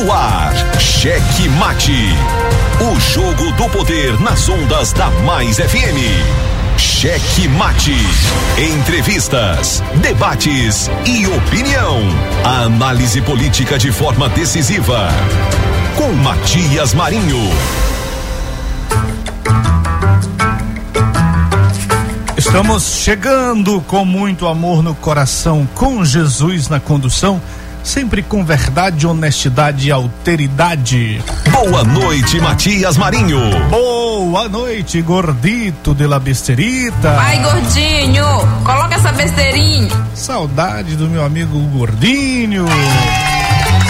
No ar, Cheque Mate. O jogo do poder nas ondas da Mais FM. Cheque Mate. Entrevistas, debates e opinião. A análise política de forma decisiva. Com Matias Marinho. Estamos chegando com muito amor no coração, com Jesus na condução, sempre com verdade, honestidade e alteridade. Boa noite, Matias Marinho. Boa noite, gordito de la besterita. Vai, gordinho, coloca essa besteirinha. Saudade do meu amigo gordinho.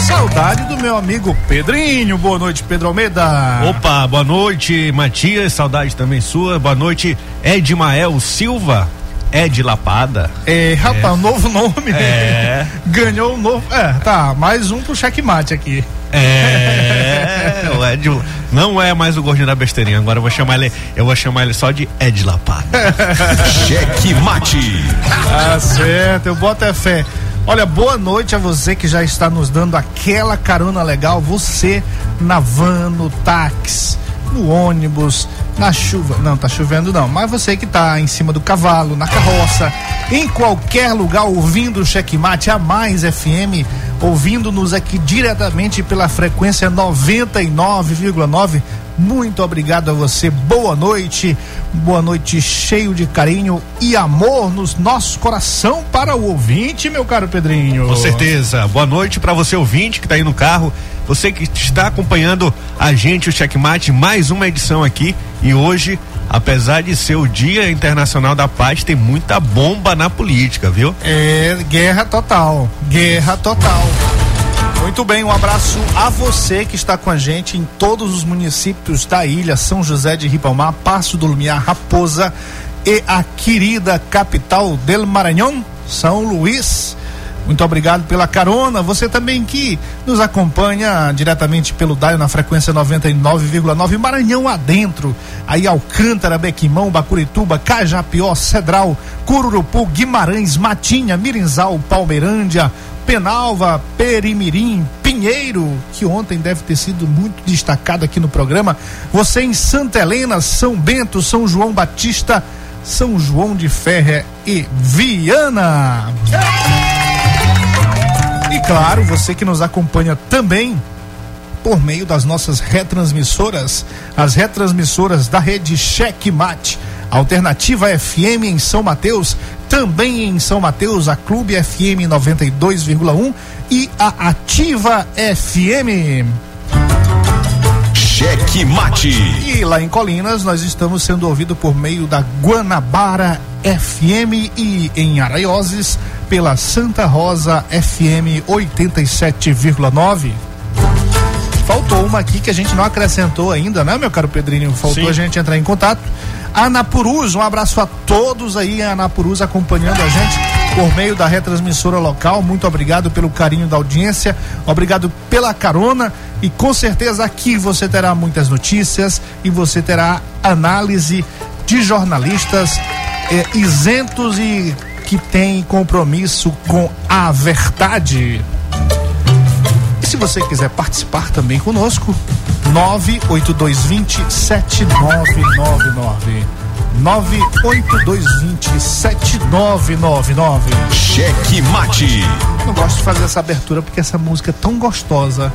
Saudade do meu amigo Pedrinho. Boa noite, Pedro Almeida. Opa, boa noite, Matias. Saudade também sua. Boa noite, Edmael Silva. Ed Lapada. É, rapaz, é. novo nome. É. Ganhou um novo. É, tá, mais um pro checkmate aqui. É, o Ed não é mais o gordinho da besteirinha. Agora eu vou chamar ele, eu vou chamar ele só de Ed Lapada. Cheque mate. Tá certo, eu boto é fé. Olha, boa noite a você que já está nos dando aquela carona legal. Você na van, no táxi, no ônibus, na chuva. Não, tá chovendo não. Mas você que tá em cima do cavalo, na carroça, em qualquer lugar ouvindo o Checkmate a mais FM, ouvindo-nos aqui diretamente pela frequência 99,9 muito obrigado a você. Boa noite. Boa noite cheio de carinho e amor nos nossos coração para o ouvinte, meu caro Pedrinho. Com certeza. Boa noite para você ouvinte que está aí no carro. Você que está acompanhando a gente o Checkmate, mais uma edição aqui e hoje apesar de ser o Dia Internacional da Paz, tem muita bomba na política, viu? É, guerra total. Guerra total. Muito bem, um abraço a você que está com a gente em todos os municípios da ilha, São José de Ribamar, Passo do Lumiar, Raposa e a querida capital del Maranhão, São Luís. Muito obrigado pela carona. Você também que nos acompanha diretamente pelo Daio na frequência 99,9 Maranhão adentro. Aí Alcântara, Bequimão, Bacurituba, Cajapió, Cedral, Cururupu, Guimarães, Matinha, Mirinzal, Palmeirândia, Penalva, Perimirim, Pinheiro, que ontem deve ter sido muito destacado aqui no programa. Você em Santa Helena, São Bento, São João Batista, São João de Ferre e Viana. E claro, você que nos acompanha também por meio das nossas retransmissoras, as retransmissoras da rede Checkmate, Alternativa FM em São Mateus, também em São Mateus, a Clube FM 92,1 e a Ativa FM. Cheque Mate. E lá em Colinas nós estamos sendo ouvidos por meio da Guanabara FM e em Araioses pela Santa Rosa FM 87,9. Faltou uma aqui que a gente não acrescentou ainda, né, meu caro Pedrinho? Faltou Sim. a gente entrar em contato. Anapurus, um abraço a todos aí, Anapurus acompanhando a gente por meio da retransmissora local. Muito obrigado pelo carinho da audiência, obrigado pela carona e com certeza aqui você terá muitas notícias e você terá análise de jornalistas eh, isentos e que têm compromisso com a verdade se você quiser participar também conosco, 98220 7999. 98220 7999. Cheque Mate. Eu gosto de fazer essa abertura porque essa música é tão gostosa.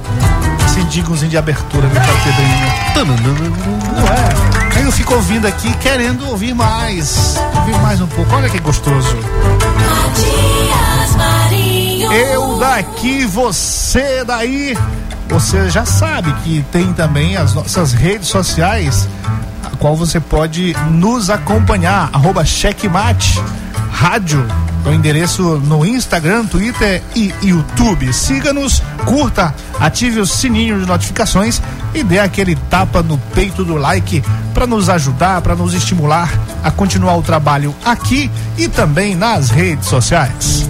Esse digozinho de abertura, caro Pedrinho. Não é? Aí eu fico ouvindo aqui, querendo ouvir mais. Ouvir mais um pouco. Olha que gostoso. Eu daqui, você daí. Você já sabe que tem também as nossas redes sociais, a qual você pode nos acompanhar, arroba checkmate rádio, o endereço no Instagram, Twitter e YouTube. Siga-nos, curta, ative o sininho de notificações e dê aquele tapa no peito do like para nos ajudar, para nos estimular a continuar o trabalho aqui e também nas redes sociais.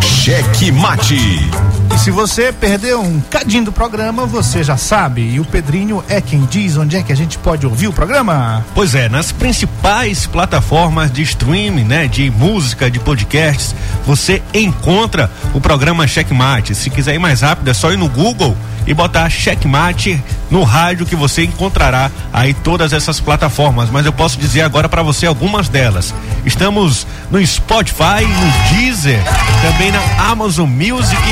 Cheque Mate. Se você perdeu um cadinho do programa, você já sabe. E o Pedrinho é quem diz onde é que a gente pode ouvir o programa. Pois é, nas principais plataformas de streaming, né, de música, de podcasts, você encontra o programa Checkmate. Se quiser ir mais rápido, é só ir no Google e botar Checkmate no rádio que você encontrará aí todas essas plataformas. Mas eu posso dizer agora para você algumas delas. Estamos no Spotify, no Deezer, também na Amazon Music,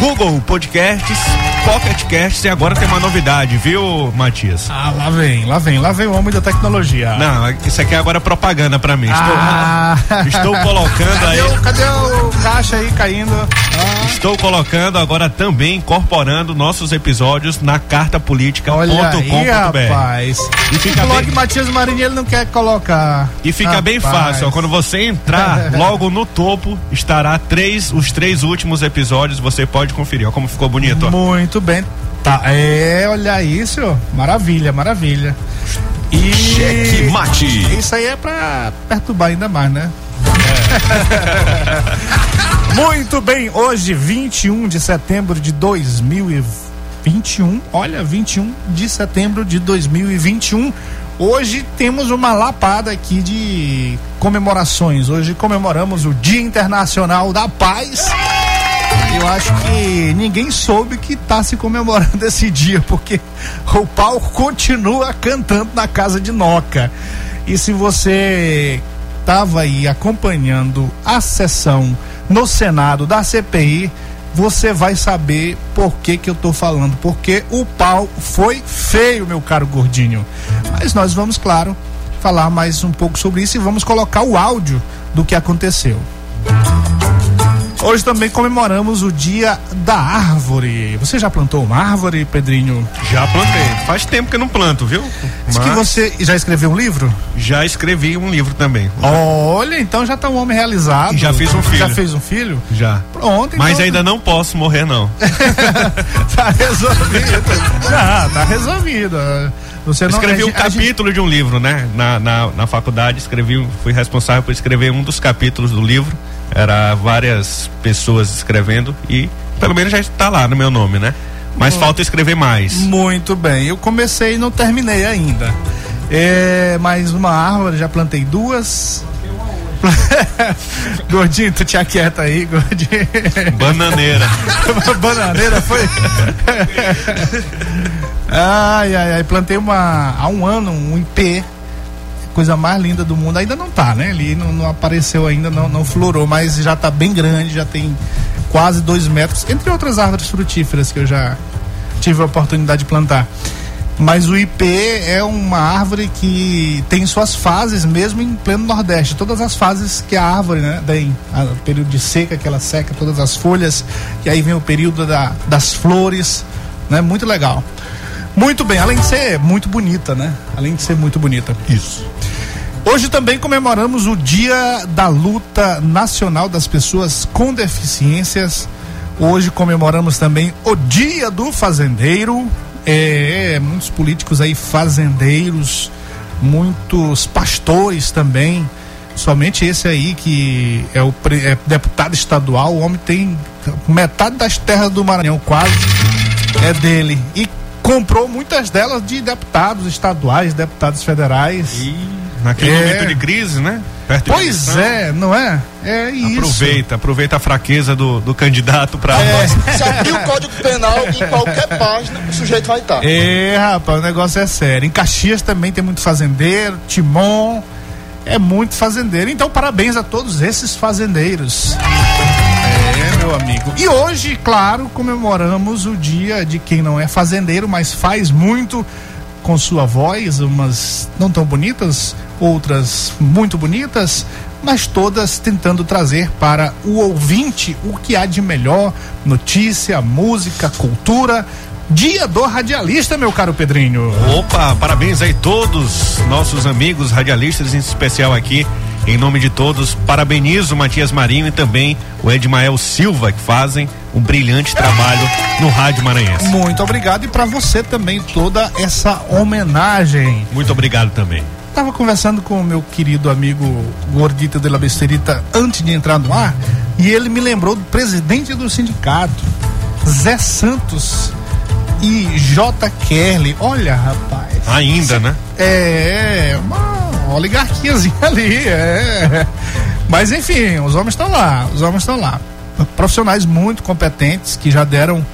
Google Podcasts, Pocket Casts e agora tem uma novidade, viu, Matias? Ah, lá vem, lá vem, lá vem o homem da tecnologia. Não, isso aqui é agora propaganda para mim. Estou, Ah. estou colocando aí. Cadê o, cadê o caixa aí caindo? Ah, Estou colocando agora também incorporando nossos episódios na olha aí, cartapolitica.com.br. rapaz. E fica o blog bem- Matias ele não quer colocar. E fica bem Rapaz. fácil, ó, quando você entrar, logo no topo estará três, os três últimos episódios, você pode conferir, ó como ficou bonito, ó. Muito bem. Tá, é, olha isso. Maravilha, maravilha. E Cheque mate. isso aí é pra perturbar ainda mais, né? Muito bem, hoje 21 de setembro de 2021. Olha, 21 de setembro de 2021. Hoje temos uma lapada aqui de comemorações. Hoje comemoramos o Dia Internacional da Paz. Eu acho que ninguém soube que tá se comemorando esse dia, porque o pau continua cantando na casa de Noca. E se você estava aí acompanhando a sessão no Senado da CPI, você vai saber por que que eu tô falando, porque o pau foi feio, meu caro gordinho. Mas nós vamos, claro, falar mais um pouco sobre isso e vamos colocar o áudio do que aconteceu. Hoje também comemoramos o Dia da Árvore. Você já plantou uma árvore, Pedrinho? Já plantei. Faz tempo que eu não planto, viu? Diz que Mas você já escreveu um livro? já escrevi um livro também. Olha, então já tá um homem realizado. E já fiz um filho. Já fez um filho? Já. Pronto, Mas então ainda não posso morrer, não. tá resolvido. Já, tá resolvido. Você não escrevi um gente- a gente- capítulo de um livro, né? Na, na, na faculdade, escrevi, fui responsável por escrever um dos capítulos do livro. Era várias pessoas escrevendo e pelo menos já está lá no meu nome, né? Mas falta escrever mais. Muito bem. Eu comecei e não terminei ainda. É, mais uma árvore, já plantei duas. gordinho, tu te aquieta aí, gordinho. Bananeira. Bananeira foi? ai, ai, ai. Plantei uma há um ano, um IP. Coisa mais linda do mundo. Ainda não tá, né? Ele não, não apareceu ainda, não, não florou, mas já tá bem grande, já tem quase dois metros. Entre outras árvores frutíferas que eu já tive a oportunidade de plantar. Mas o IP é uma árvore que tem suas fases mesmo em pleno Nordeste. Todas as fases que a árvore, né, tem. O período de seca, que ela seca todas as folhas. E aí vem o período da, das flores. Né? Muito legal. Muito bem, além de ser muito bonita, né? Além de ser muito bonita. Isso. Hoje também comemoramos o Dia da Luta Nacional das Pessoas com Deficiências. Hoje comemoramos também o Dia do Fazendeiro. É, muitos políticos aí fazendeiros, muitos pastores também. Somente esse aí que é o é deputado estadual, o homem tem metade das terras do Maranhão quase é dele e comprou muitas delas de deputados estaduais, deputados federais. E naquele É. momento de crise, né? Perto de Pois eleição, é, não é? É isso. Aproveita, aproveita a fraqueza do, do candidato para É. Se abrir o Código Penal em qualquer página, o sujeito vai estar. É, rapaz, o negócio é sério. Em Caxias também tem muito fazendeiro, Timon, é muito fazendeiro. Então, parabéns a todos esses fazendeiros. É, meu amigo. E hoje, claro, comemoramos o dia de quem não é fazendeiro, mas faz muito com sua voz, umas não tão bonitas, outras muito bonitas, mas todas tentando trazer para o ouvinte o que há de melhor, notícia, música, cultura. Dia do radialista, meu caro Pedrinho. Opa, parabéns aí todos nossos amigos radialistas, em especial aqui, em nome de todos, parabenizo o Matias Marinho e também o Edmael Silva, que fazem um brilhante trabalho no Rádio Maranhense. Muito obrigado e para você também toda essa homenagem. Muito obrigado também. Tava conversando com o meu querido amigo Gordita de la Besterita antes de entrar no ar e ele me lembrou do presidente do sindicato. Zé Santos e J. Kelly. Olha, rapaz. Ainda, né? É, é uma oligarquiazinha ali, é. Mas enfim, os homens estão lá, os homens estão lá. Profissionais muito competentes que já deram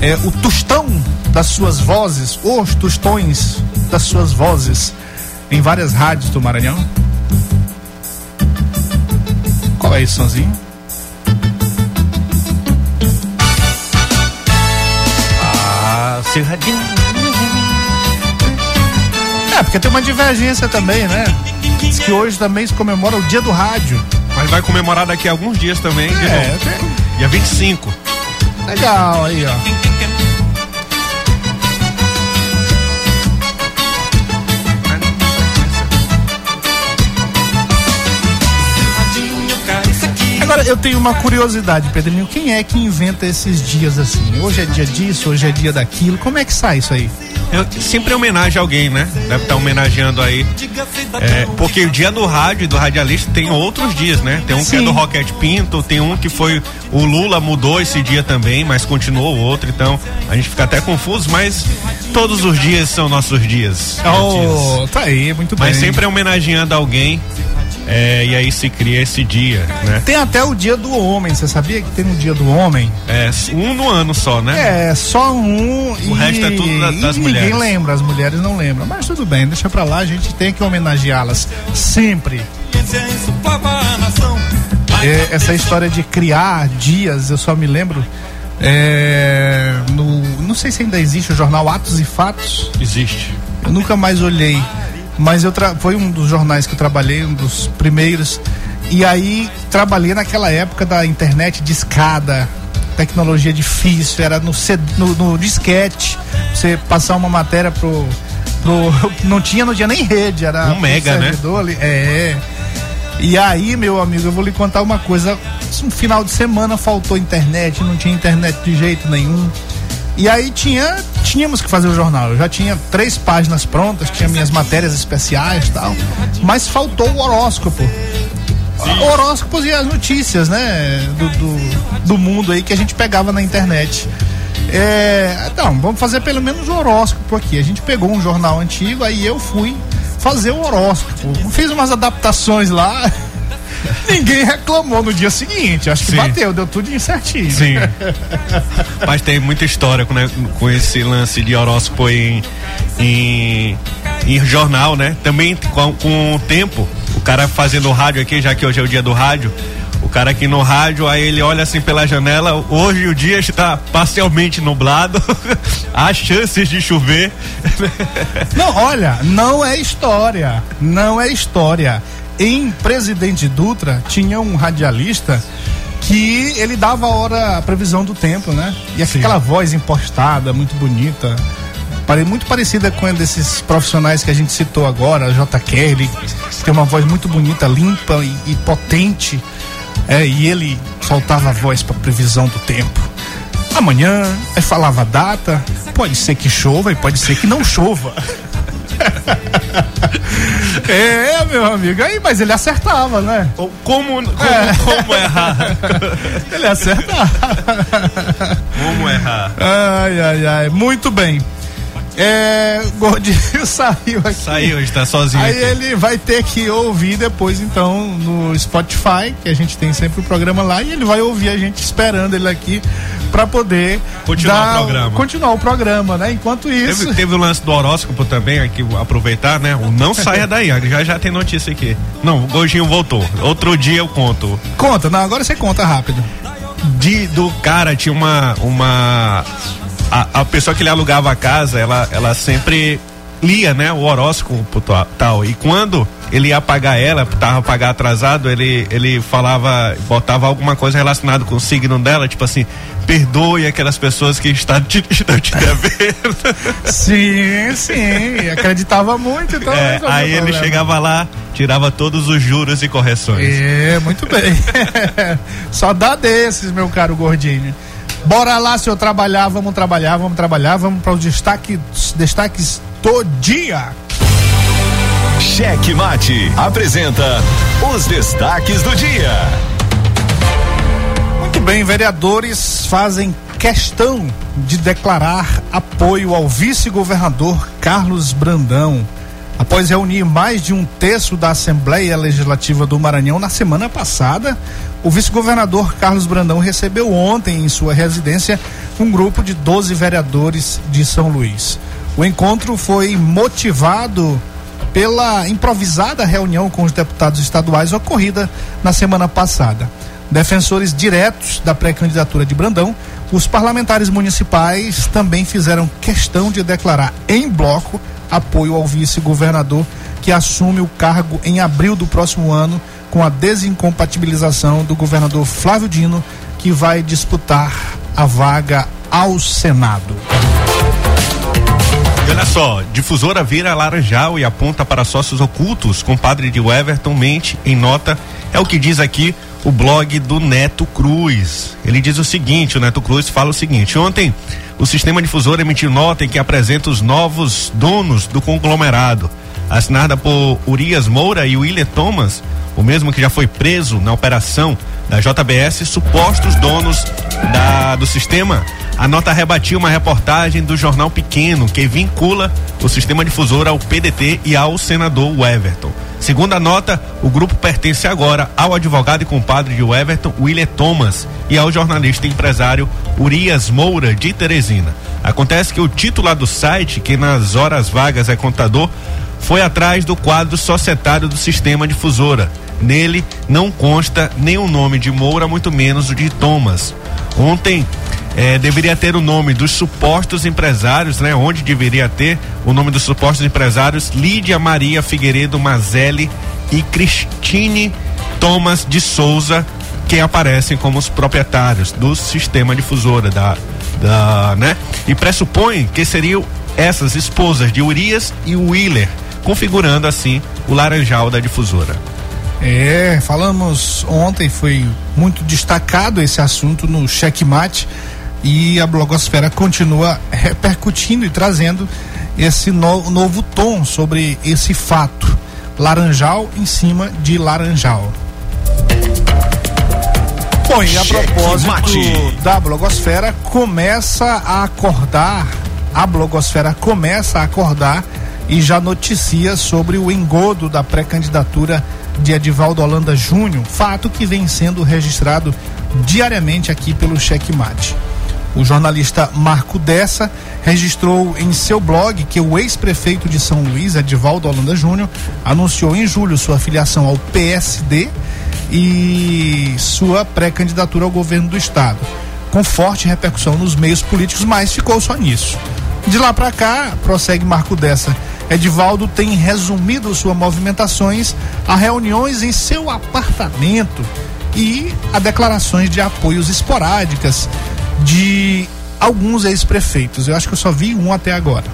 é, o tostão das suas vozes, os tostões das suas vozes em várias rádios do Maranhão. Qual é esse sonzinho? Seu radinho. É, porque tem uma divergência também, né? Diz que hoje também se comemora o dia do rádio. Mas vai comemorar daqui a alguns dias também, de É, novo. tem- Dia 25. legal aí, ó. Agora eu tenho uma curiosidade, Pedrinho. Quem é que inventa esses dias assim? Hoje é dia disso, hoje é dia daquilo. Como é que sai isso aí? Eu, sempre homenagem a alguém, né? Deve estar homenageando aí. É, porque o dia do rádio e do radialista tem outros dias, né? Tem um que é Sim. do Roquete Pinto, tem um que foi. O Lula mudou esse dia também, mas continuou o outro. Então a gente fica até confuso, mas todos os dias são nossos dias. Oh, tá aí, muito bem. Mas sempre homenageando alguém. É, e aí se cria esse dia, né? Tem até o dia do homem. Você sabia que tem um dia do homem? É um no ano só, né? É, só um e. O resto é tudo da- das e mulheres. Ninguém lembra, as mulheres não lembram. Mas tudo bem, deixa pra lá, a gente tem que homenageá-las sempre. É, essa história de criar dias, eu só me lembro. é, no, não sei se ainda existe o jornal Atos e Fatos. Existe. Eu nunca mais olhei, mas eu tra- foi um dos jornais que eu trabalhei, um dos primeiros. E aí trabalhei naquela época da internet de escada, tecnologia difícil, era no, C- no, no disquete, você passar uma matéria pro, pro não tinha, não tinha nem rede, era Um mega, né? servidor ali, é. E aí, meu amigo, eu vou lhe contar uma coisa. Um final de semana faltou internet, não tinha internet de jeito nenhum. E aí tinha, tínhamos que fazer o jornal. Eu já tinha três páginas prontas, tinha minhas matérias especiais e tal. Mas faltou o horóscopo. Horóscopos e as notícias, né? Do, do, do mundo aí que a gente pegava na internet. É, então, vamos fazer pelo menos o horóscopo aqui. A gente pegou um jornal antigo, aí eu fui fazer o horóscopo. Fiz umas adaptações lá. Ninguém reclamou no dia seguinte. Acho que Sim. bateu, deu tudo certinho. Sim. Mas tem muita história com, né, com esse lance de horóscopo em, em, em jornal, né? Também com, com o tempo, o cara fazendo rádio aqui, já que hoje é o dia do rádio, o cara aqui no rádio, aí ele olha assim pela janela, hoje o dia está parcialmente nublado, há chances de chover. Não, olha, não é história. Não é história. Em Presidente Dutra tinha um radialista que ele dava a hora, a previsão do tempo, né? E aquela voz impostada, muito bonita. Muito parecida com a desses profissionais que a gente citou agora, J. Kelly, que tem uma voz muito bonita, limpa e, e potente. É, e ele soltava a voz para previsão do tempo. Amanhã, aí falava a data, pode ser que chova e pode ser que não chova. é, meu amigo, aí, mas ele acertava, né? Como, como, É. como errar? Ele acertava. Como errar? Ai, ai, ai, muito bem. É, Gordinho saiu aqui. Saiu, está sozinho. Aí aqui. ele vai ter que ouvir depois, então, no Spotify, que a gente tem sempre o programa lá, e ele vai ouvir a gente esperando ele aqui para poder Continuar dar- o programa. Continuar o programa, né? Enquanto isso. Teve, teve o lance do horóscopo também, aqui, aproveitar, né? O não saia daí, já já tem notícia aqui. Não, o Gojinho voltou. Outro dia eu conto. Conta, não, agora você conta rápido. De, do cara tinha uma. uma a, a pessoa que ele alugava a casa, ela, ela sempre lia, né? O horóscopo ta- tal. E quando ele ia pagar ela, tava pagar atrasado, ele, ele falava, botava alguma coisa relacionada com o signo dela, tipo assim, perdoe aquelas pessoas que está te, estão te devendo. Sim, sim. Acreditava muito, então. É, aí ele problema. chegava lá, tirava todos os juros e correções. É, muito bem. Só dá desses, meu caro gordinho. Bora lá, seu trabalhar, vamos trabalhar, vamos trabalhar, vamos para os destaques, destaques do dia. Cheque Mate apresenta os destaques do dia. Muito bem, vereadores fazem questão de declarar apoio ao vice-governador Carlos Brandão. Após reunir mais de um terço da Assembleia Legislativa do Maranhão na semana passada, o vice-governador Carlos Brandão recebeu ontem em sua residência um grupo de 12 vereadores de São Luís. O encontro foi motivado pela improvisada reunião com os deputados estaduais ocorrida na semana passada. Defensores diretos da pré-candidatura de Brandão, os parlamentares municipais também fizeram questão de declarar em bloco apoio ao vice-governador que assume o cargo em abril do próximo ano com a desincompatibilização do governador Flávio Dino, que vai disputar a vaga ao Senado. Olha só, difusora vira laranjal e aponta para sócios ocultos. Compadre de Everton mente em nota. É o que diz aqui o blog do Neto Cruz. Ele diz o seguinte: o Neto Cruz fala o seguinte: ontem o sistema difusor emitiu nota em que apresenta os novos donos do conglomerado, assinada por Urias Moura e William Thomas, o mesmo que já foi preso na operação da JBS, supostos donos da, do sistema. A nota rebatia uma reportagem do jornal Pequeno que vincula o sistema difusor ao PDT e ao senador Everton. Segundo a nota, o grupo pertence agora ao advogado e compadre de Everton, William Thomas, e ao jornalista e empresário Urias Moura, de Teresina. Acontece que o titular do site, que nas horas vagas é contador, foi atrás do quadro societário do sistema difusora. Nele não consta o nome de Moura, muito menos o de Thomas. Ontem eh, deveria ter o nome dos supostos empresários, né? Onde deveria ter o nome dos supostos empresários Lídia Maria Figueiredo Mazelli e Cristine Thomas de Souza, que aparecem como os proprietários do sistema difusora da, da né? E pressupõe que seriam essas esposas de Urias e Wheeler, configurando assim o laranjal da difusora. É, falamos ontem, foi muito destacado esse assunto no checkmate e a blogosfera continua repercutindo e trazendo esse no, novo tom sobre esse fato. Laranjal em cima de laranjal. Bom, e a propósito mate. da blogosfera começa a acordar, a blogosfera começa a acordar e já noticia sobre o engodo da pré-candidatura de Edivaldo Holanda Júnior, fato que vem sendo registrado diariamente aqui pelo Checkmate. O jornalista Marco Dessa registrou em seu blog que o ex-prefeito de São Luís, Edivaldo Holanda Júnior, anunciou em julho sua filiação ao PSD e sua pré-candidatura ao governo do estado, com forte repercussão nos meios políticos, mas ficou só nisso. De lá para cá, prossegue Marco Dessa, Edivaldo tem resumido suas movimentações a reuniões em seu apartamento e a declarações de apoios esporádicas de alguns ex-prefeitos. Eu acho que eu só vi um até agora.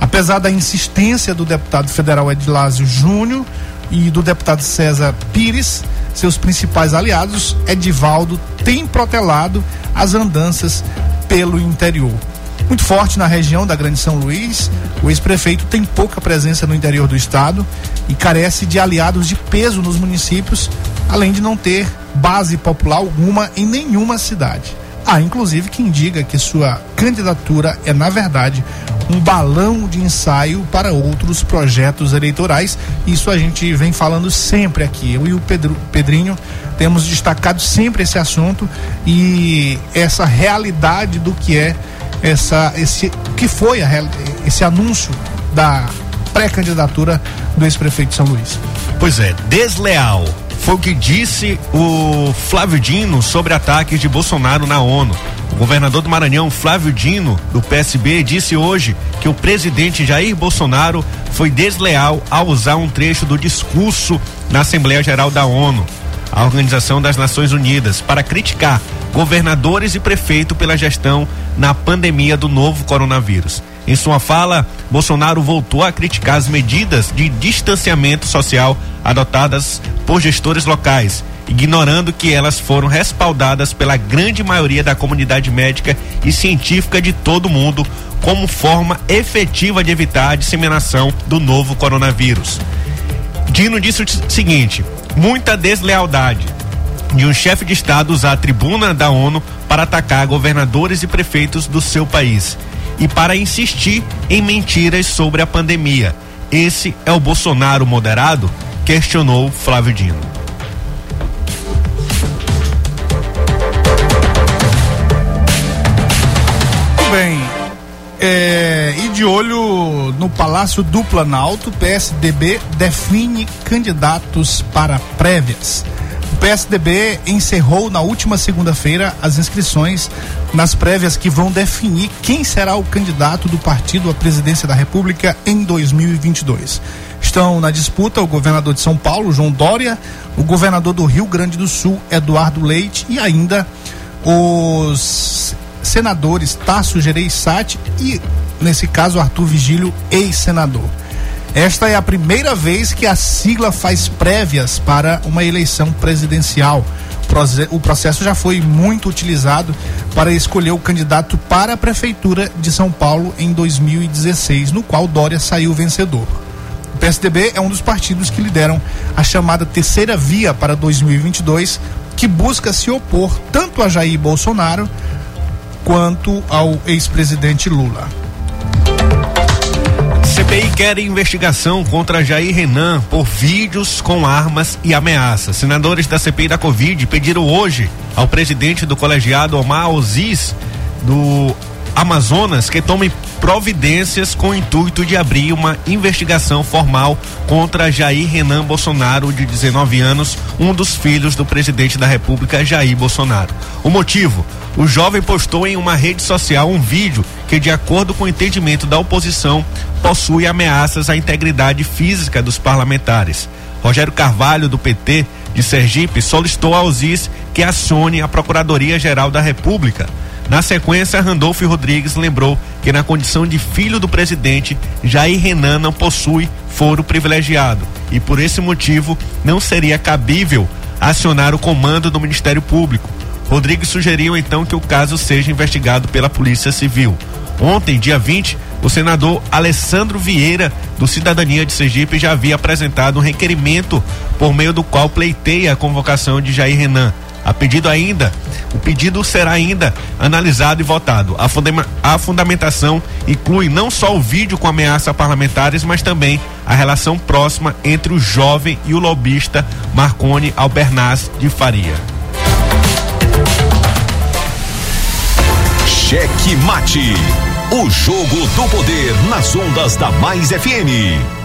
Apesar da insistência do deputado federal Edilásio Júnior e do deputado César Pires, seus principais aliados, Edivaldo tem protelado as andanças pelo interior. Muito forte na região da Grande São Luís, o ex-prefeito tem pouca presença no interior do estado e carece de aliados de peso nos municípios, além de não ter base popular alguma em nenhuma cidade. Há inclusive quem diga que sua candidatura é, na verdade, um balão de ensaio para outros projetos eleitorais. Isso a gente vem falando sempre aqui. Eu e o Pedro, Pedrinho temos destacado sempre esse assunto e essa realidade do que é essa esse que foi a, esse anúncio da pré-candidatura do ex-prefeito de São Luís. Pois é, desleal. Foi o que disse o Flávio Dino sobre ataques de Bolsonaro na ONU. O governador do Maranhão, Flávio Dino, do PSB, disse hoje que o presidente Jair Bolsonaro foi desleal ao usar um trecho do discurso na Assembleia Geral da ONU, a Organização das Nações Unidas, para criticar governadores e prefeito pela gestão na pandemia do novo coronavírus. Em sua fala, Bolsonaro voltou a criticar as medidas de distanciamento social adotadas por gestores locais, ignorando que elas foram respaldadas pela grande maioria da comunidade médica e científica de todo o mundo como forma efetiva de evitar a disseminação do novo coronavírus. Dino disse o seguinte: muita deslealdade. de um chefe de Estado usar a tribuna da ONU para atacar governadores e prefeitos do seu país e para insistir em mentiras sobre a pandemia. Esse é o Bolsonaro moderado? Questionou Flávio Dino. Bem. É, e de olho no Palácio do Planalto, PSDB define candidatos para prévias. O PSDB encerrou na última segunda-feira as inscrições nas prévias que vão definir quem será o candidato do partido à presidência da República em 2022. Estão na disputa o governador de São Paulo, João Dória, o governador do Rio Grande do Sul, Eduardo Leite, e ainda os senadores Tasso Gereissati e, nesse caso, Arthur Vigílio, ex-senador. Esta é a primeira vez que a sigla faz prévias para uma eleição presidencial. O processo já foi muito utilizado para escolher o candidato para a Prefeitura de São Paulo em 2016, no qual Dória saiu vencedor. O PSDB é um dos partidos que lideram a chamada terceira via para 2022, que busca se opor tanto a Jair Bolsonaro quanto ao ex-presidente Lula. CPI quer investigação contra Jair Renan por vídeos com armas e ameaças. Senadores da CPI da Covid pediram hoje ao presidente do colegiado Omar Oziz do Amazonas que tome providências com o intuito de abrir uma investigação formal contra Jair Renan Bolsonaro, de 19 anos, um dos filhos do presidente da República, Jair Bolsonaro. O motivo? O jovem postou em uma rede social um vídeo que, de acordo com o entendimento da oposição, possui ameaças à integridade física dos parlamentares. Rogério Carvalho, do PT de Sergipe, solicitou ao ZIS que acione a Procuradoria-Geral da República. Na sequência, Randolfo Rodrigues lembrou que, na condição de filho do presidente, Jair Renan não possui foro privilegiado e, por esse motivo, não seria cabível acionar o comando do Ministério Público. Rodrigues sugeriu então que o caso seja investigado pela Polícia Civil. Ontem, dia 20, o senador Alessandro Vieira, do Cidadania de Sergipe, já havia apresentado um requerimento por meio do qual pleiteia a convocação de Jair Renan. A pedido ainda, o pedido será ainda analisado e votado. A, funda a fundamentação inclui não só o vídeo com ameaça a parlamentares, mas também a relação próxima entre o jovem e o lobista Marcone Albernaz de Faria. Cheque Mate. O jogo do poder nas ondas da Mais FM.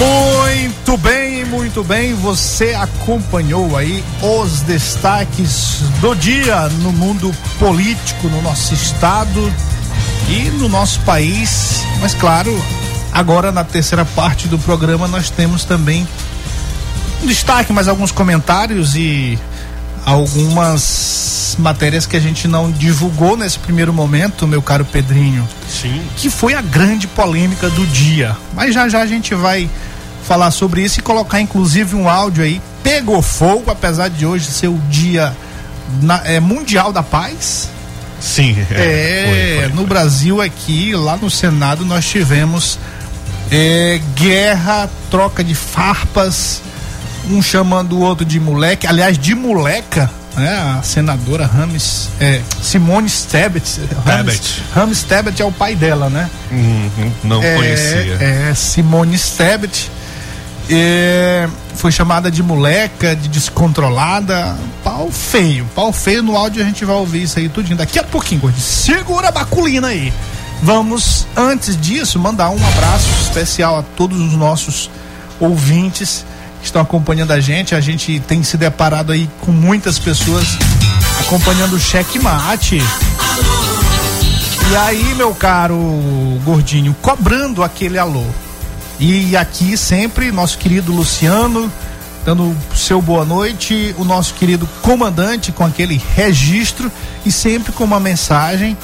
Muito bem, muito bem. Você acompanhou aí os destaques do dia no mundo político, no nosso estado e no nosso país. Mas claro, agora na terceira parte do programa nós temos também um destaque, mais alguns comentários e algumas matérias que a gente não divulgou nesse primeiro momento, meu caro Pedrinho. Sim. Que foi a grande polêmica do dia. Mas já já a gente vai falar sobre isso e colocar inclusive um áudio aí. Pegou fogo, apesar de hoje ser o dia na, é, mundial da paz. Sim. É, foi, foi, no foi. Brasil aqui, lá no Senado, nós tivemos é, guerra, troca de farpas, um chamando o outro de moleque, aliás, de moleca, né? A senadora Rames, é, Simone Tebet, Rames, Rames Tebet é o pai dela, né? Uhum, não é, conhecia. É, Simone Tebet é, foi chamada de moleca, de descontrolada. Pau feio, pau feio. No áudio a gente vai ouvir isso aí tudinho. Daqui a pouquinho, Gordinho. Segura a baculina aí. Vamos, antes disso, mandar um abraço especial a todos os nossos ouvintes que estão acompanhando a gente. A gente tem se deparado aí com muitas pessoas acompanhando o cheque mate. E aí, meu caro gordinho, cobrando aquele alô. E aqui sempre nosso querido Luciano dando seu boa noite, o nosso querido comandante com aquele registro e sempre com uma mensagem,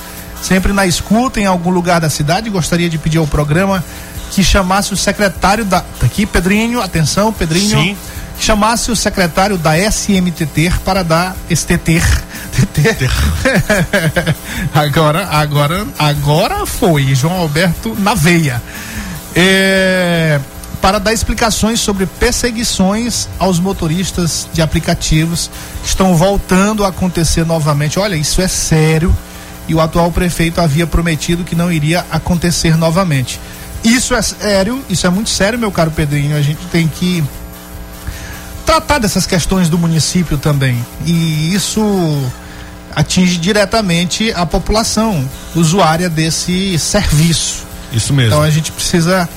sempre na escuta em algum lugar da cidade. Gostaria de pedir ao programa que chamasse o secretário da. Tá aqui, Pedrinho, atenção, Pedrinho. Sim. Chamasse o secretário da SMTT para dar esse TT. TT. agora, agora, agora foi. João Alberto na veia. É, para dar explicações sobre perseguições aos motoristas de aplicativos que estão voltando a acontecer novamente. Olha, isso é sério e o atual prefeito havia prometido que não iria acontecer novamente. Isso é sério, isso é muito sério, meu caro Pedrinho. A gente tem que tratar dessas questões do município também. E isso atinge diretamente a população usuária desse serviço. Isso mesmo. Então a gente precisa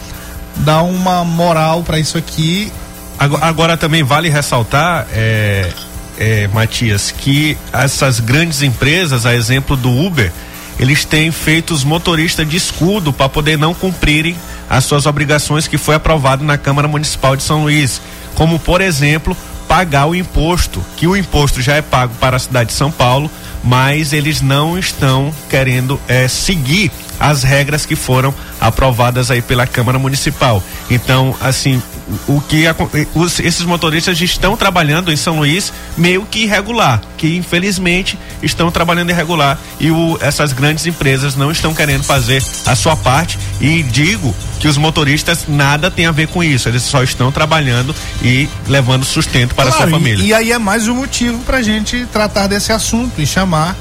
dar uma moral para isso aqui. Agora, agora também vale ressaltar, é, é, Matias, que essas grandes empresas, a exemplo do Uber, eles têm feito os motoristas de escudo para poder não cumprirem as suas obrigações que foi aprovado na Câmara Municipal de São Luís, como por exemplo pagar o imposto, que o imposto já é pago para a cidade de São Paulo, mas eles não estão querendo é, seguir as regras que foram aprovadas aí pela Câmara Municipal. Então, assim, o, que acon- os, esses motoristas estão trabalhando em São Luís meio que irregular, que infelizmente estão trabalhando irregular e o, essas grandes empresas não estão querendo fazer a sua parte e digo que os motoristas nada tem a ver com isso, eles só estão trabalhando e levando sustento para a Claro, sua e- família. E, aí é mais um motivo para gente tratar desse assunto e chamar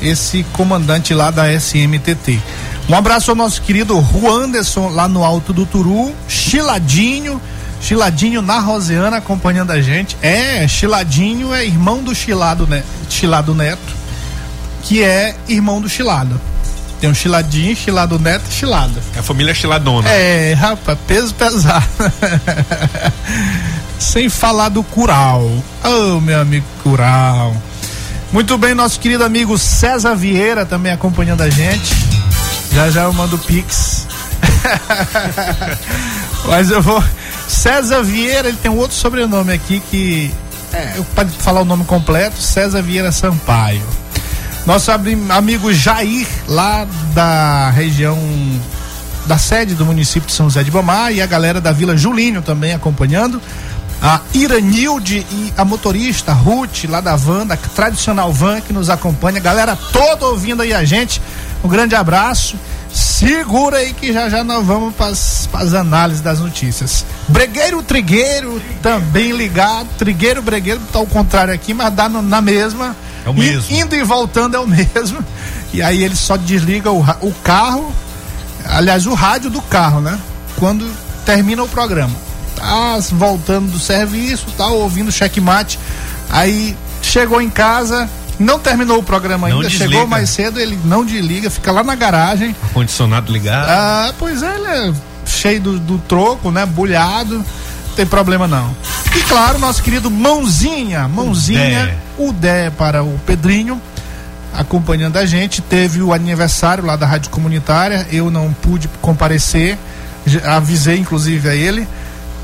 esse comandante lá da SMTT. Um abraço ao nosso querido Juanderson lá no Alto do Turu, Chiladinho, Chiladinho na Roseana acompanhando a gente. É, Chiladinho é irmão do Chilado, né? Chilado Neto, que é irmão do Chilado. Tem um Chiladinho, Chilado Neto e Chilada. É a família Chiladona. É, rapaz, peso pesado. Sem falar do Cural. Ô, meu amigo Cural. Muito bem, nosso querido amigo César Vieira também acompanhando a gente. Já já eu mando Pix. Mas eu vou. César Vieira, ele tem um outro sobrenome aqui que. É, eu pode falar o nome completo: César Vieira Sampaio. Nosso amigo Jair, lá da região da sede do município de São José de Bamar e a galera da Vila Julinho também acompanhando. A Iranilde e a motorista Ruth, lá da van, da tradicional van que nos acompanha. Galera toda ouvindo aí a gente. Um grande abraço. Segura aí que já já nós vamos para as análises das notícias. Bregueiro Trigueiro também ligado. Trigueiro Bregueiro tá ao contrário aqui, mas dá no- na mesma. É o mesmo. Indo e voltando é o mesmo. E aí ele só desliga o, o carro aliás, o rádio do carro, né? Quando termina o programa. Tá voltando do serviço, tá ouvindo checkmate. Aí chegou em casa, não terminou o programa Não ainda, desliga. chegou mais cedo, ele não desliga, fica lá na garagem. Condicionado ligado. Ah, pois é, ele é cheio do, do troco, né? Bulhado. Não tem problema não. E claro, nosso querido Mãozinha, Mãozinha, o Dé para o Pedrinho, acompanhando a gente. Teve o aniversário lá da Rádio Comunitária, eu não pude comparecer, avisei inclusive a ele,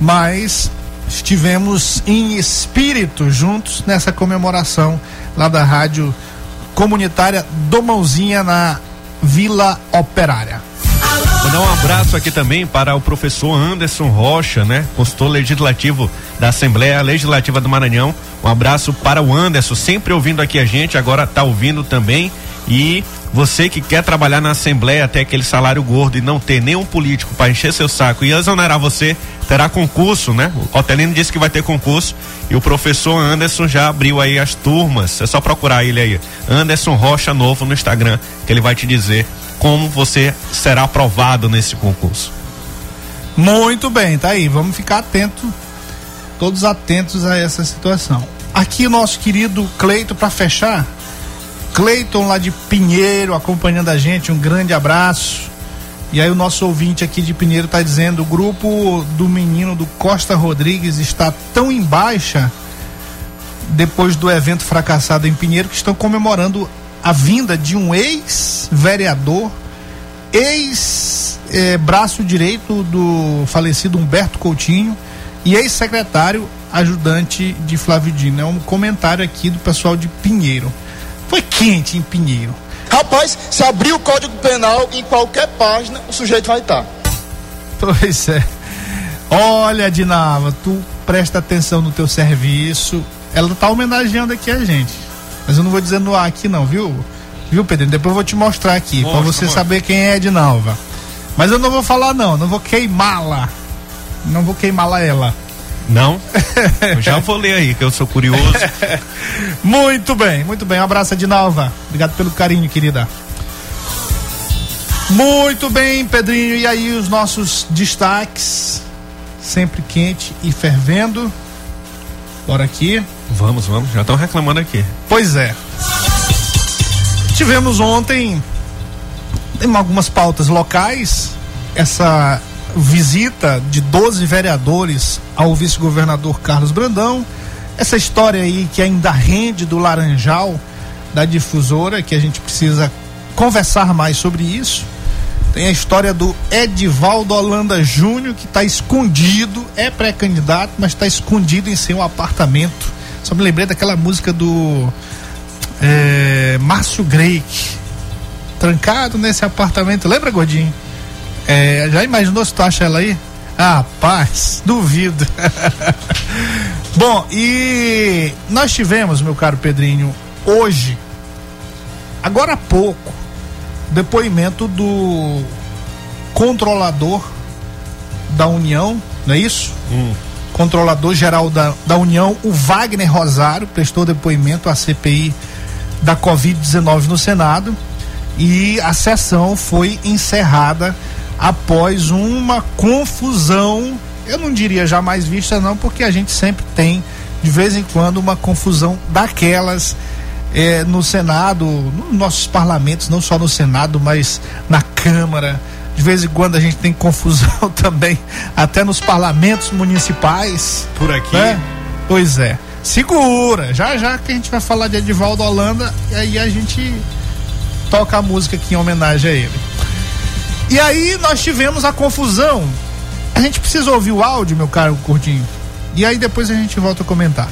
mas estivemos em espírito juntos nessa comemoração lá da Rádio Comunitária do Mãozinha na Vila Operária. Mandar um abraço aqui também para o professor Anderson Rocha, né? Consultor legislativo da Assembleia Legislativa do Maranhão. Um abraço para o Anderson, sempre ouvindo aqui a gente, agora está ouvindo também. E você que quer trabalhar na Assembleia até aquele salário gordo e não ter nenhum político para encher seu saco e exonerar você, terá concurso, né? O Otelino disse que vai ter concurso e o professor Anderson já abriu aí as turmas. É só procurar ele aí, Anderson Rocha Novo no Instagram, que ele vai te dizer como você será aprovado nesse concurso. Muito bem, tá aí. Vamos ficar atento, todos atentos a essa situação. Aqui nosso querido Cleito para fechar. Cleiton lá de Pinheiro acompanhando a gente, um grande abraço. E aí o nosso ouvinte aqui de Pinheiro tá dizendo: o grupo do menino do Costa Rodrigues está tão em baixa depois do evento fracassado em Pinheiro que estão comemorando a vinda de um ex-vereador ex-braço direito do falecido Humberto Coutinho e ex-secretário ajudante de Flávio Dino. É um comentário aqui do pessoal de Pinheiro. Foi quente em Pinheiro. Rapaz, se abrir o Código Penal em qualquer página, o sujeito vai estar. Pois é. Olha, Dinava, tu presta atenção no teu serviço. Ela tá homenageando aqui a gente. Mas eu não vou dizer no ar aqui não, viu? Viu, Pedro? Depois eu vou te mostrar aqui, para você mostra. saber quem é Dinalva. Mas eu não vou falar não, não vou queimá-la. Não vou queimá-la ela. Não? Eu já vou ler aí, que eu sou curioso. Muito bem, muito bem. Um abraço, Dinalva. Obrigado pelo carinho, querida. Muito bem, Pedrinho. E aí, os nossos destaques. Sempre quente e fervendo. Bora aqui. Vamos, vamos, já estão reclamando aqui. Pois é. Tivemos ontem em algumas pautas locais essa visita de 12 vereadores ao vice-governador Carlos Brandão. Essa história aí que ainda rende do Laranjal da difusora, que a gente precisa conversar mais sobre isso. Tem a história do Edivaldo Holanda Júnior, que está escondido, é pré-candidato, mas está escondido em seu apartamento. Só me lembrei daquela música do é, Márcio Greik, trancado nesse apartamento. Lembra, Gordinho? É, já imaginou se tu acha ela aí? Ah, paz, duvido. Bom, e nós tivemos, meu caro Pedrinho, hoje, agora há pouco, depoimento do controlador da União, não é isso? Controlador geral da, da União, o Wagner Rosário, prestou depoimento à CPI da Covid-19 no Senado e a sessão foi encerrada após uma confusão, eu não diria jamais vista não, porque a gente sempre tem de vez em quando uma confusão daquelas eh, no Senado, nos nossos parlamentos, não só no Senado, mas na Câmara. De vez em quando a gente tem confusão também, até nos parlamentos municipais. Por aqui. né? Pois é. Segura, já já que a gente vai falar de Edivaldo Holanda, e aí a gente toca a música aqui em homenagem a ele. E aí nós tivemos a confusão. A gente precisa ouvir o áudio, meu caro Curtinho. E aí depois a gente volta a comentar.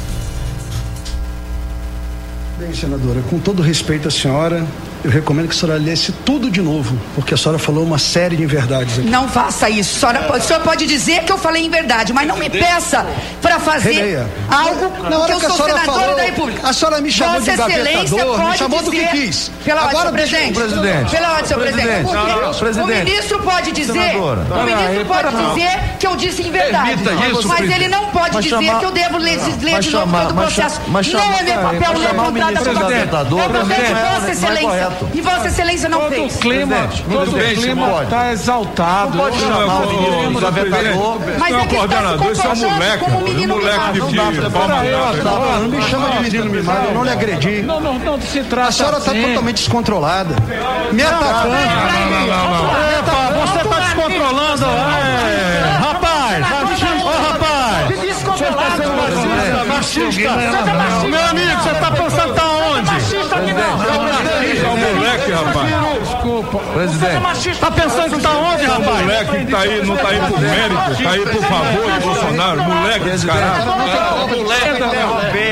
Bem, senadora, com todo respeito à senhora, eu recomendo que a senhora lesse tudo de novo, porque a senhora falou uma série de inverdades aqui. Não faça isso. A senhora pode, o senhor pode dizer que eu falei em verdade, mas não me peça para fazer Releia. algo Na hora que eu que a sou senhora senadora falou, da República. a senhora me chamou Vossa de gavetador, me pode chamou do que quis. Pela ordem, Agora, senhor presidente. presidente. Pela ordem, senhor presidente. Presidente. O, Não, não, ministro pode dizer, Senadora. o ministro pode dizer que eu disse em verdade, isso, mas presidente. ele não pode Mas dizer chamar- que eu devo ler, ler de novo todo o processo. mas não é meu papel mas ler chamar o contrato É o papel de presidente, Vossa não é Excelência. E Vossa Excelência não fez. clima, todo o clima está exaltado. Não pode chamar o ministro de gavetador. Mas é que ele está se comportando como um menino mimado. Não não me chama de menino mimado, eu não lhe agredi. Não, não, não se trata A senhora está assim. totalmente descontrolada. Me atacando. Epa, você está descontrolando. É. Rapaz, ô rapaz. Machista, machista. Meu amigo, você está pensando tá onde? Presidente, É o moleque, rapaz. Presidente, Tá pensando que tá onde, rapaz? moleque que tá aí, não tá aí por mérito, tá aí por favor Bolsonaro, moleque descarado.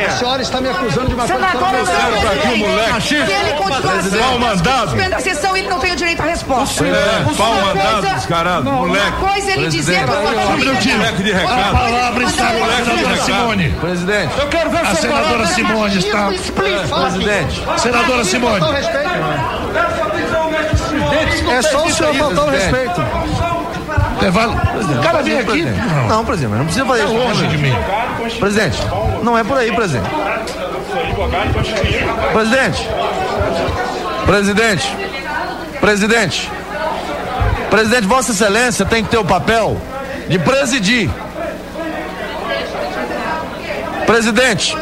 A senhora está me acusando de uma coisa que eu não sou pra aqui moleque. Se ele continuar sendo, Pau mandado. suspenda a sessão, ele não tem o direito à resposta. É, pau Uma mandado, descarado, Uma moleque. coisa ele dizer vou Moleque de recado. Ele mandar eu- Moleque de recado. presidente, Eu quero ver A senadora Simone está. presidente. Senadora Simone. É só o senhor faltar o presidente. respeito. É, vai- O cara vem aqui. Não, presidente, mas não precisa fazer isso. longe de mim. Presidente, não é por aí, presidente. Presidente. Presidente. Presidente. Presidente, Vossa Excelência tem que ter o papel de presidir. Presidente.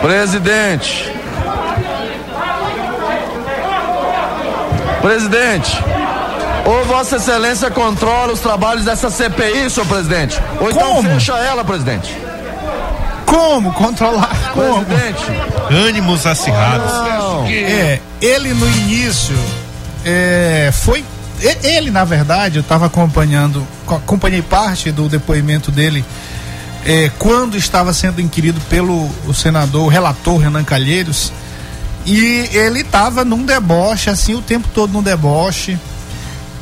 Presidente. Presidente. Ou Vossa Excelência controla os trabalhos dessa CPI, senhor presidente. Ou então Como? fecha ela, presidente. Como controlar? Como? Ânimos acirrados. É, ele no início é, foi. Ele, na verdade, eu estava acompanhando, co- acompanhei parte do depoimento dele é, quando estava sendo inquirido pelo o senador, o relator Renan Calheiros, e ele estava num deboche, assim, o tempo todo num deboche.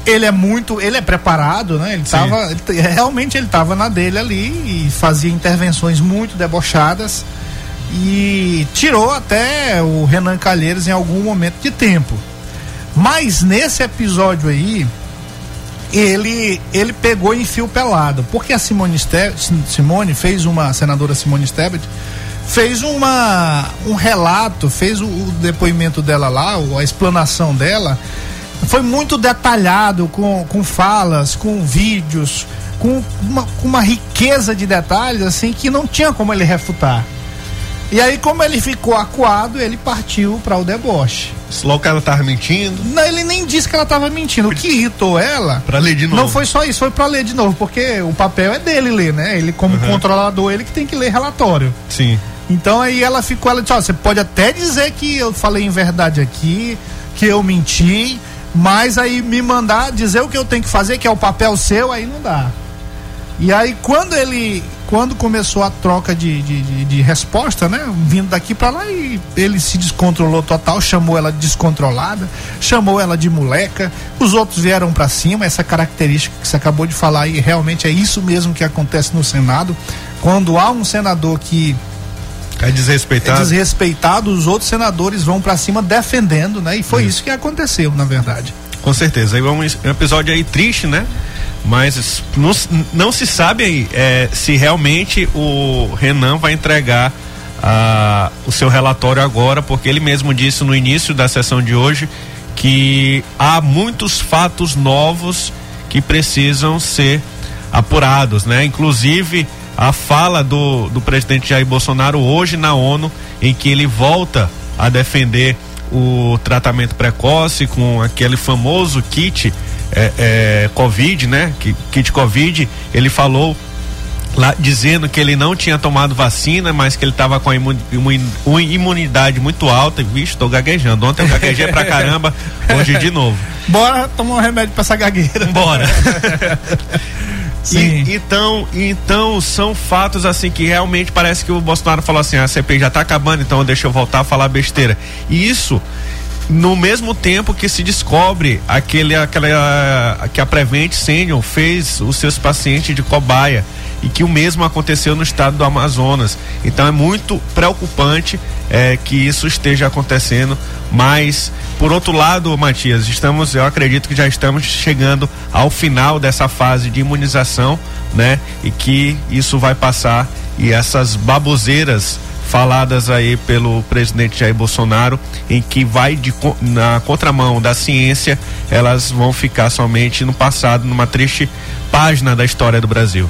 Ele é muito, ele é preparado, né? Ele tava, ele realmente ele estava na dele ali e fazia intervenções muito debochadas e tirou até o Renan Calheiros em algum momento de tempo. Mas nesse episódio aí, ele ele pegou em fio pelado, porque a Simone, Simone fez uma, a senadora Simone Tebet, fez uma, um relato, fez o, o depoimento dela lá, a explanação dela, foi muito detalhado, com, com falas, com vídeos, com uma, com uma riqueza de detalhes, assim, que não tinha como ele refutar. E aí, como ele ficou acuado, ele partiu para o deboche. Logo que ela tava mentindo. Não, ele nem disse que ela estava mentindo. O que irritou ela. Pra ler de novo. Não foi só isso, foi para ler de novo, porque o papel é dele ler, né? Ele, como Uhum. controlador, ele que tem que ler relatório. Sim. Então aí ela ficou, ela disse, ó, você pode até dizer que eu falei em verdade aqui, que eu menti, mas aí me mandar dizer o que eu tenho que fazer, que é o papel seu, aí não dá. E aí quando ele, quando começou a troca de, de, de- de resposta, né, vindo daqui pra lá e ele se descontrolou total, chamou ela de descontrolada, chamou ela de moleca, os outros vieram pra cima, essa característica que você acabou de falar aí, realmente é isso mesmo que acontece no Senado, quando há um senador que É desrespeitado. é desrespeitado, os outros senadores vão pra cima defendendo, né? E foi isso que aconteceu, na verdade. Com certeza. É um, um episódio aí triste, né? Mas não, não se sabe aí é, se realmente o Renan vai entregar ah, o seu relatório agora, porque ele mesmo disse no início da sessão de hoje que há muitos fatos novos que precisam ser apurados, né? Inclusive a fala do, do presidente Jair Bolsonaro hoje na ONU, em que ele volta a defender o tratamento precoce com aquele famoso kit é, é, Covid, né? Kit Covid, ele falou lá dizendo que ele não tinha tomado vacina, mas que ele estava com a imunidade muito alta. Vixe, tô gaguejando. Ontem eu gaguejei pra caramba, hoje de novo. Bora tomar um remédio pra essa gagueira. Bora. Sim. E- então, então são fatos assim que realmente parece que o Bolsonaro falou assim: "Ah, a CPI já tá acabando, então deixa eu voltar a falar besteira. E isso no mesmo tempo que se descobre aquele aquela que a Prevent Senior fez os seus pacientes de cobaia e que o mesmo aconteceu no estado do Amazonas. Então é muito preocupante é, que isso esteja acontecendo, mas por outro lado, Matias, estamos, eu acredito que já estamos chegando ao final dessa fase de imunização, né? E que isso vai passar e essas baboseiras faladas aí pelo presidente Jair Bolsonaro, em que vai de, na contramão da ciência, elas vão ficar somente no passado, numa triste página da história do Brasil.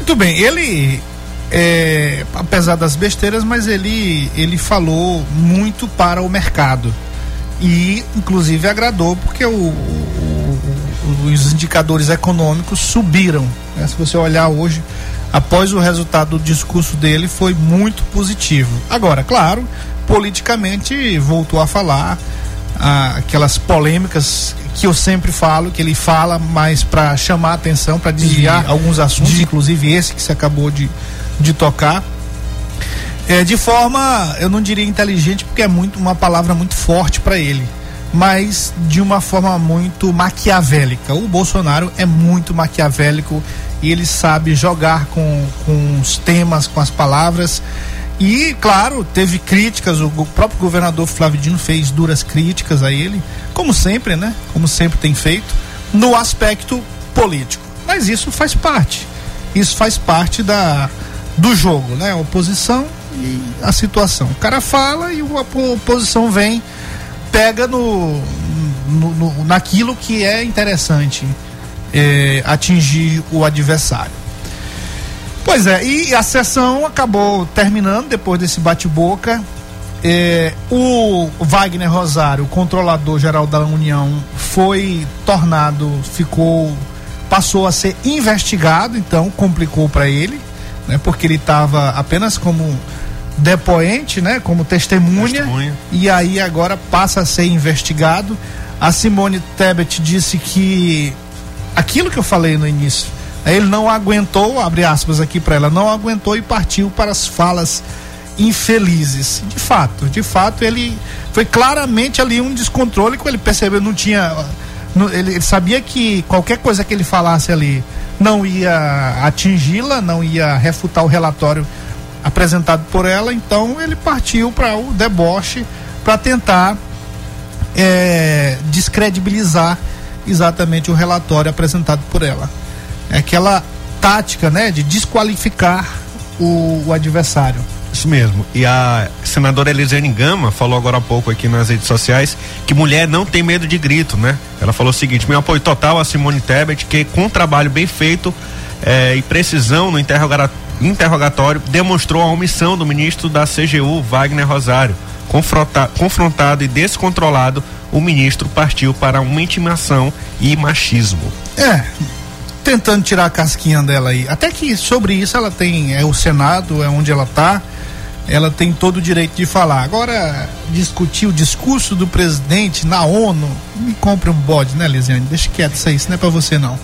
Muito bem, ele é, apesar das besteiras, mas ele ele falou muito para o mercado e inclusive agradou porque o- o- o- os indicadores econômicos subiram. né? Se você olhar hoje, após o resultado do discurso dele, foi muito positivo. Agora, claro, politicamente voltou a falar ah, aquelas polêmicas que eu sempre falo, que ele fala mais para chamar a atenção, para desviar alguns assuntos, inclusive esse que você acabou de, de tocar. É, de forma, eu não diria inteligente, porque é muito uma palavra muito forte para ele, mas de uma forma muito maquiavélica. O Bolsonaro é muito maquiavélico e ele sabe jogar com, com os temas, com as palavras. E, claro, teve críticas, o próprio governador Flávio Dino fez duras críticas a ele, como sempre, né? Como sempre tem feito, no aspecto político. Mas isso faz parte. Isso faz parte da, do jogo, né? A oposição e a situação. O cara fala e a oposição vem, pega no, no- no- naquilo que é interessante eh, atingir o adversário. Pois é, e a sessão acabou terminando depois desse bate-boca. É, o Wagner Rosário, controlador geral da União, foi tornado, ficou, passou a ser investigado, então complicou para ele. né? Porque ele estava apenas como depoente, né? Como testemunha, Testemunha. e aí agora passa a ser investigado. A Simone Tebet disse que aquilo que eu falei no início, ele não aguentou, abre aspas aqui para ela, não aguentou e partiu para as falas infelizes. De fato, de fato, ele foi claramente ali um descontrole que ele percebeu, não tinha. não- ele, ele sabia que qualquer coisa que ele falasse ali não ia atingi-la, não ia refutar o relatório apresentado por ela, então ele partiu para o deboche para tentar é, descredibilizar exatamente o relatório apresentado por ela. É aquela tática, né, de desqualificar o, o adversário. Isso mesmo. E a senadora Elisiane Gama falou agora há pouco aqui nas redes sociais que mulher não tem medo de grito, né? Ela falou o seguinte: meu apoio total a Simone Tebet, que com um trabalho bem feito eh, e precisão no interrogatório demonstrou a omissão do ministro da CGU, Wagner Rosário. Confronta- confrontado e descontrolado, o ministro partiu para uma intimação e machismo. É, tentando tirar a casquinha dela aí. Até que sobre isso ela tem, é o Senado, é onde ela tá, ela tem todo o direito de falar. Agora, discutir o discurso do presidente na ONU, me compre um bode, né, Lisiane? Deixa quieto isso aí, isso não é pra você não.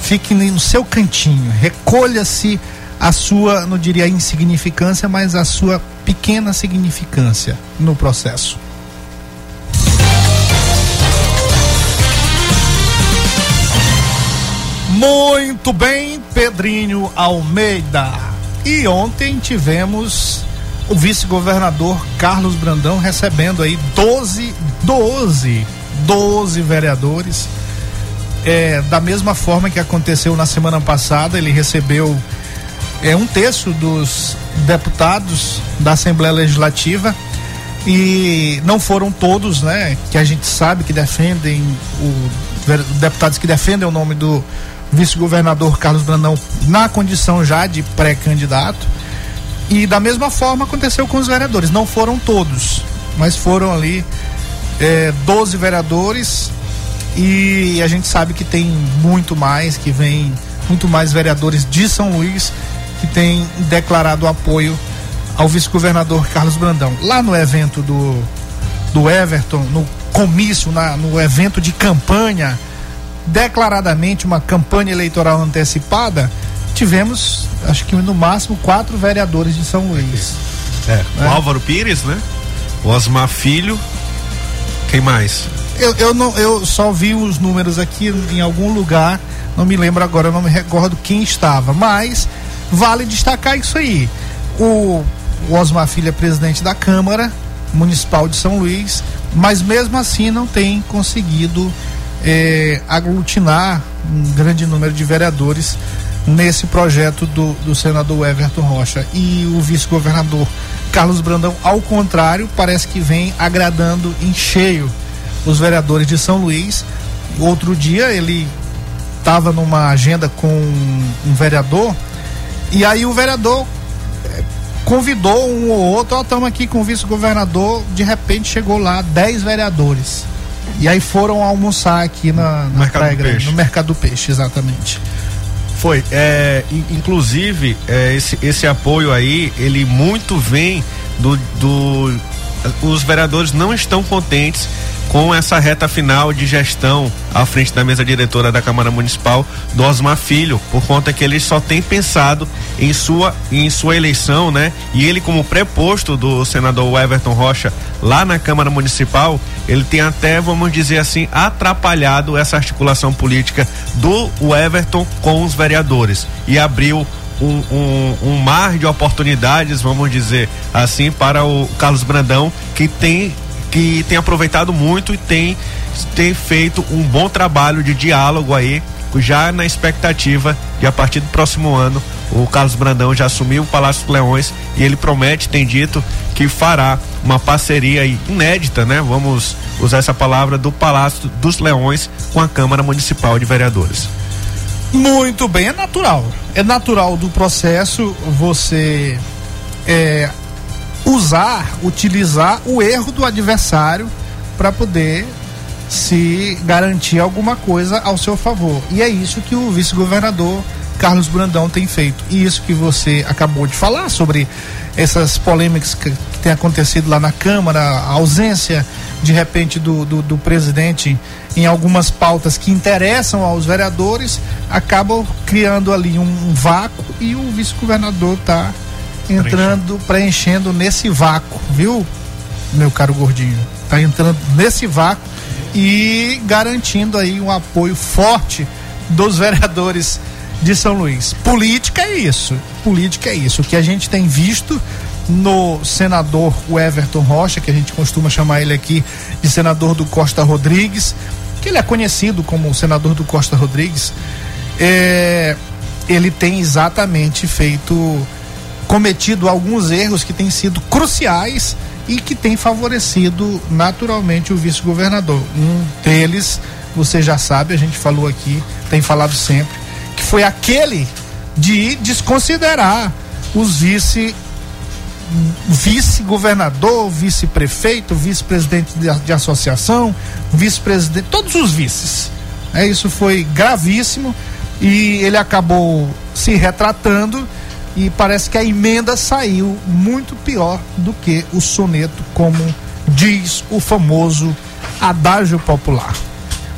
Fique no seu cantinho, recolha-se a sua, não diria insignificância, mas a sua pequena significância no processo. Muito bem, Pedrinho Almeida. E ontem tivemos o vice-governador Carlos Brandão recebendo aí 12, 12, 12 vereadores. É, da mesma forma que aconteceu na semana passada, ele recebeu é, um terço dos deputados da Assembleia Legislativa e não foram todos, né, que a gente sabe que defendem o deputados que defendem o nome do vice-governador Carlos Brandão na condição já de pré-candidato. E da mesma forma aconteceu com os vereadores, não foram todos, mas foram ali é, 12 vereadores e a gente sabe que tem muito mais, que vem muito mais vereadores de São Luís que têm declarado apoio ao vice-governador Carlos Brandão. Lá no evento do, do Everton, no comício, na, no evento de campanha, declaradamente uma campanha eleitoral antecipada, tivemos, acho que no máximo, quatro vereadores de São Luís. É, o Álvaro Pires, né? O Osmar Filho. Quem mais? Eu, eu, não, eu só vi os números aqui em algum lugar, não me lembro agora, não me recordo quem estava, mas vale destacar isso aí. O, o Osmar Filho é presidente da Câmara Municipal de São Luís, mas mesmo assim não tem conseguido eh, aglutinar um grande número de vereadores nesse projeto do, do senador Everton Rocha. E o vice-governador Carlos Brandão, ao contrário, parece que vem agradando em cheio os vereadores de São Luís. Outro dia ele estava numa agenda com um vereador e aí o vereador eh, convidou um ou outro, ó, estamos aqui com o vice-governador, de repente chegou lá 10 vereadores. E aí foram almoçar aqui na, na Mercado Praia Grande, no Mercado do Peixe, exatamente. Foi. É, in- inclusive, é, esse, esse apoio aí, ele muito vem do, do. Os vereadores não estão contentes com essa reta final de gestão à frente da mesa diretora da Câmara Municipal do Osmar Filho, por conta que ele só tem pensado em sua, em sua eleição, né? E ele, como preposto do senador Everton Rocha lá na Câmara Municipal, ele tem até, vamos dizer assim, atrapalhado essa articulação política do Everton com os vereadores e abriu um, um, um mar de oportunidades, vamos dizer assim, para o Carlos Brandão, que tem que tem aproveitado muito e tem, tem feito um bom trabalho de diálogo aí, já na expectativa de a partir do próximo ano o Carlos Brandão já assumiu o Palácio dos Leões e ele promete, tem dito, que fará uma parceria inédita, né? Vamos usar essa palavra do Palácio dos Leões com a Câmara Municipal de Vereadores. Muito bem, é natural. É natural do processo você é, usar, utilizar o erro do adversário para poder se garantir alguma coisa ao seu favor. E é isso que o vice-governador Carlos Brandão tem feito. E isso que você acabou de falar sobre essas polêmicas que, que tem acontecido lá na Câmara, a ausência de repente do, do, do presidente em algumas pautas que interessam aos vereadores, acabam criando ali um, um vácuo e o vice-governador está entrando, preenchendo nesse vácuo, viu, meu caro gordinho? Está entrando nesse vácuo e garantindo aí um apoio forte dos vereadores de São Luís. Política é isso. Política é isso. O que a gente tem visto no senador Everton Rocha, que a gente costuma chamar ele aqui de senador do Costa Rodrigues, que ele é conhecido como senador do Costa Rodrigues, é, ele tem exatamente feito, cometido alguns erros que têm sido cruciais e que tem favorecido naturalmente o vice-governador. Um deles, você já sabe, a gente falou aqui, tem falado sempre, que foi aquele de desconsiderar os vice vice-governador, vice-prefeito, vice-presidente de, de, associação, vice-presidente, todos os vices. É, isso foi gravíssimo e ele acabou se retratando e parece que a emenda saiu muito pior do que o soneto, como diz o famoso adágio popular.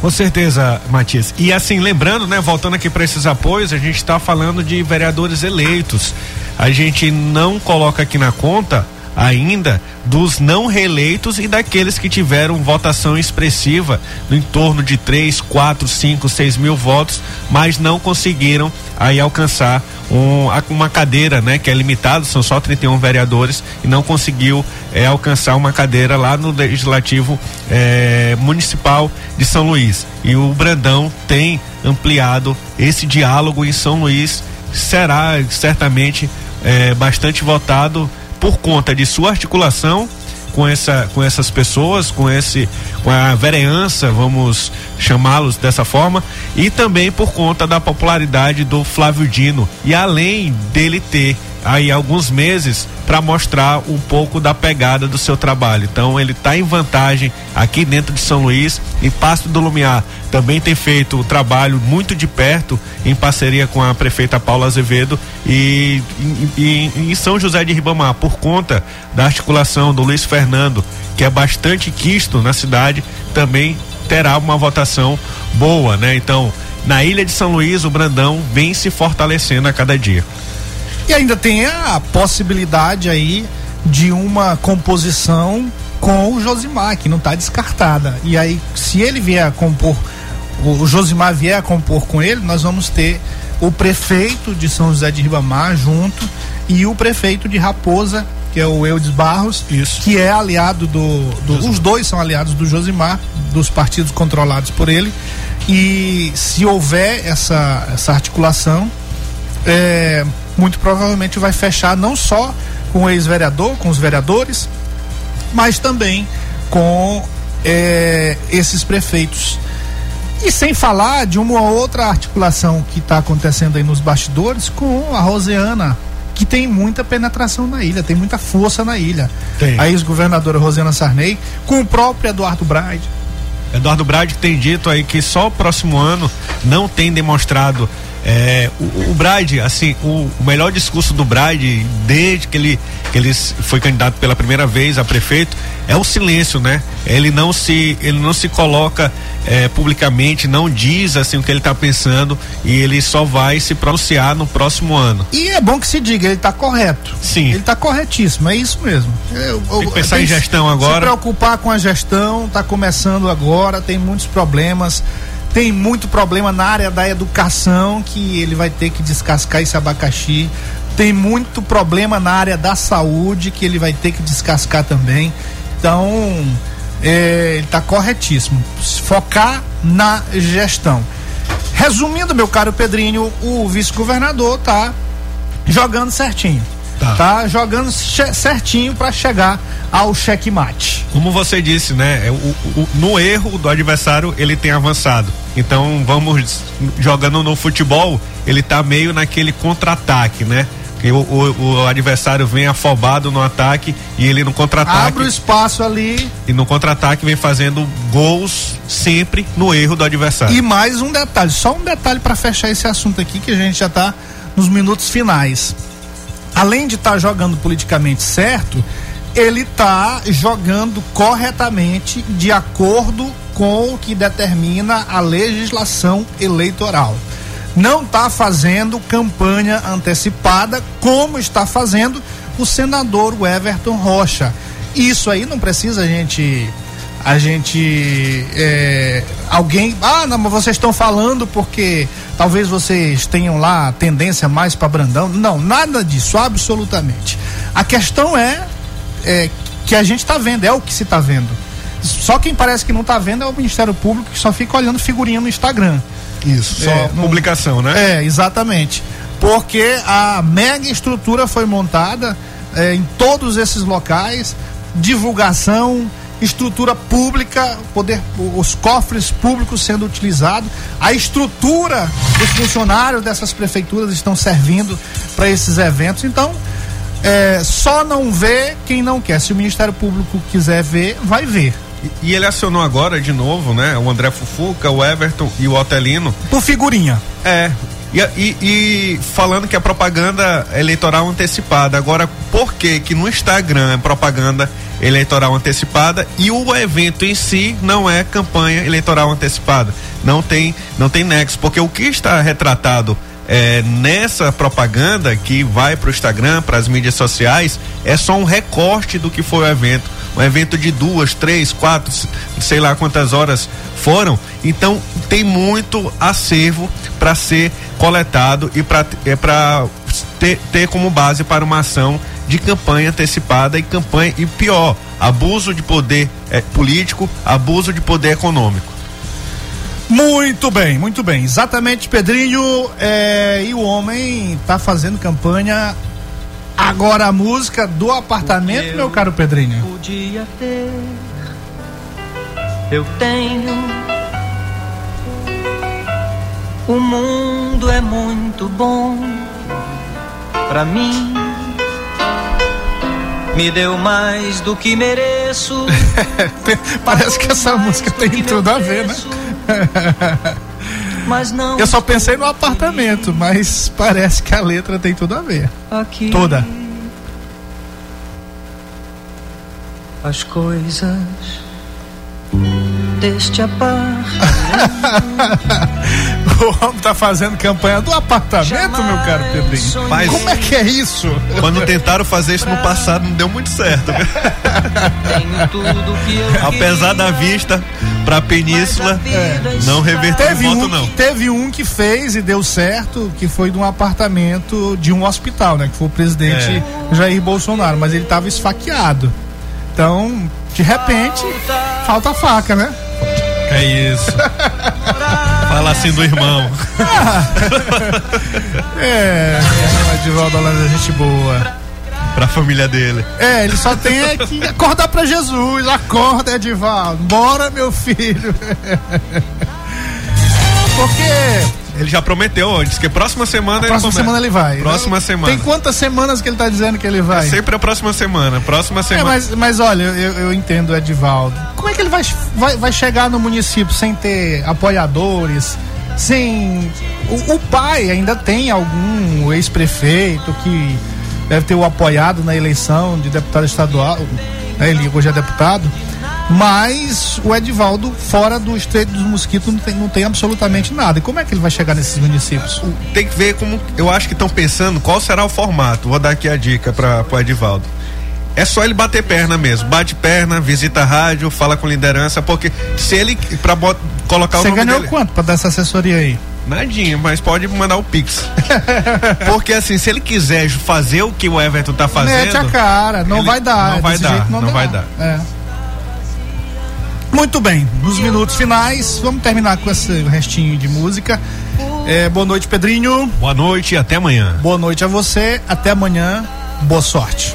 Com certeza, Matias. E assim, lembrando, né, voltando aqui para esses apoios, a gente está falando de vereadores eleitos. A gente não coloca aqui na conta ainda dos não reeleitos e daqueles que tiveram votação expressiva no entorno de 3, 4, 5, 6 mil votos, mas não conseguiram aí alcançar um, uma cadeira, né, que é limitado, são só 31 vereadores e não conseguiu é, alcançar uma cadeira lá no legislativo é, municipal de São Luís. E o Brandão tem ampliado esse diálogo em São Luís, será certamente é, bastante votado por conta de sua articulação com essa com essas pessoas, com esse com a vereança, vamos chamá-los dessa forma, e também por conta da popularidade do Flávio Dino. E além dele ter aí alguns meses para mostrar um pouco da pegada do seu trabalho. Então ele está em vantagem aqui dentro de São Luís e Pasto do Lumiar também tem feito o trabalho muito de perto em parceria com a prefeita Paula Azevedo e em São José de Ribamar por conta da articulação do Luiz Fernando que é bastante quisto na cidade também terá uma votação boa, né? Então na Ilha de São Luís o Brandão vem se fortalecendo a cada dia. E ainda tem a possibilidade aí de uma composição com o Josimar, que não está descartada. E aí, se ele vier a compor, o Josimar vier a compor com ele, nós vamos ter o prefeito de São José de Ribamar junto e o prefeito de Raposa, que é o Eudes Barros, Isso. que é aliado do, do os dois são aliados do Josimar, dos partidos controlados por ele. E se houver essa, essa articulação, é, muito provavelmente vai fechar não só com o ex-vereador, com os vereadores, mas também com é, esses prefeitos. E sem falar de uma outra articulação que está acontecendo aí nos bastidores com a Roseana, que tem muita penetração na ilha, tem muita força na ilha. Tem. A ex-governadora Rosiana Sarney, com o próprio Eduardo Braide. Eduardo Braide tem dito aí que só o próximo ano não tem demonstrado é, o, o Bride, assim, o, o, melhor discurso do Bride, desde que ele, que ele foi candidato pela primeira vez a prefeito, é o silêncio, né? Ele não se, ele não se coloca é, publicamente, não diz assim o que ele está pensando e ele só vai se pronunciar no próximo ano. E é bom que se diga, ele está correto. Sim. Ele está corretíssimo, é isso mesmo. Eu, tem que pensar em gestão agora. Se preocupar com a gestão, está começando agora, tem muitos problemas tem muito problema na área da educação que ele vai ter que descascar esse abacaxi. Tem muito problema na área da saúde que ele vai ter que descascar também. Então, é, ele está corretíssimo. Focar na gestão. Resumindo, meu caro Pedrinho, o vice-governador tá jogando certinho. Tá, tá jogando certinho para chegar ao checkmate. Como você disse, né? É, o, o, no erro do adversário ele tem avançado. Então vamos jogando no futebol, ele tá meio naquele contra-ataque, né? que o, o- o adversário vem afobado no ataque e ele no contra-ataque. Abre o espaço ali. E no contra-ataque vem fazendo gols sempre no erro do adversário. E mais um detalhe, só um detalhe para fechar esse assunto aqui que a gente já tá nos minutos finais. Além de estar jogando politicamente certo, ele tá jogando corretamente de acordo com o que determina a legislação eleitoral. Não está fazendo campanha antecipada como está fazendo o senador Everton Rocha. Isso aí não precisa a gente a gente é, alguém ah não mas vocês estão falando porque talvez vocês tenham lá tendência mais para Brandão. Não nada disso absolutamente. A questão é, é que a gente está vendo é o que se está vendo. Só quem parece que não está vendo é o Ministério Público que só fica olhando figurinha no Instagram. Isso só É, não- publicação né? É, exatamente. Porque a mega estrutura foi montada é, em todos esses locais, divulgação, estrutura pública, poder, os cofres públicos sendo utilizados, a estrutura dos funcionários dessas prefeituras estão servindo para esses eventos. Então, é, só não vê quem não quer. Se o Ministério Público quiser ver, vai ver. E ele acionou agora de novo, né? O André Fufuca, o Everton e o Otelino. Por figurinha. É. E, e- e falando que é propaganda eleitoral antecipada. Agora, por que que no Instagram é propaganda eleitoral antecipada e o evento em si não é campanha eleitoral antecipada? Não tem, não tem nexo, porque o que está retratado é, nessa propaganda que vai para o Instagram, para as mídias sociais, é só um recorte do que foi o evento. Um evento de duas, três, quatro, sei lá quantas horas foram. Então tem muito acervo para ser coletado e para é ter, ter como base para uma ação de campanha antecipada e campanha e pior, abuso de poder eh, político, abuso de poder econômico. Muito bem, muito bem. Exatamente, Pedrinho. é, e o homem tá fazendo campanha. Agora a música do apartamento, meu caro Pedrinho. Podia ter, eu tenho. O mundo é muito bom pra mim. Me deu mais do que mereço. Parece que essa música tem tudo a ver, né? Mas não. Eu só pensei no apartamento, mas parece que a letra tem tudo a ver. Aqui. Toda. As coisas deste apartamento. o homem tá fazendo campanha do apartamento, meu caro Pedrinho. Mas- Como é que é isso? Quando tentaram fazer isso no passado, não deu muito certo. viu? Tenho tudo que eu Apesar da vista para a península, não reverteu Teve o voto um, não. que, teve um que fez e deu certo, que foi de um apartamento de um hospital, né? Que foi o presidente Jair Bolsonaro, mas ele tava esfaqueado. Então, de repente, falta faca, né? É isso. Fala assim do irmão. É, o Edivaldo Holanda é gente boa. Pra família dele. É, ele só tem é que acordar pra Jesus. Acorda, Edivaldo. Bora, meu filho. Porque Ele já prometeu, disse que próxima semana ele próxima começa. semana ele vai. Próxima Tem semana. quantas semanas que ele tá dizendo que ele vai? É sempre a próxima semana. Próxima É, semana. mas, mas olha, eu, eu entendo o Edivaldo. Como é que ele vai, vai, vai chegar no município sem ter apoiadores? Sem. O, o pai ainda tem algum ex-prefeito que deve ter o apoiado na eleição de deputado estadual. né, Ele hoje é deputado. Mas o Edivaldo, fora do Estreito dos Mosquitos, não tem, não tem absolutamente nada. E como é que ele vai chegar nesses municípios? Tem que ver como. Eu acho que estão pensando qual será o formato. Vou dar aqui a dica para o Edivaldo. É só ele bater perna mesmo. Bate perna, visita a rádio, fala com liderança, porque se ele. Pra bot, colocar o Você nome ganhou dele. quanto pra dar essa assessoria aí? Nadinha, mas pode mandar o Pix. Porque assim, se ele quiser fazer o que o Everton tá fazendo. Mete a cara, não vai dar. Não vai desse dar, jeito não, dá. vai dar. É. Muito bem, nos minutos finais, vamos terminar com esse restinho de música. É, boa noite, Pedrinho. Boa noite e até amanhã. Boa noite a você, até amanhã. Boa sorte.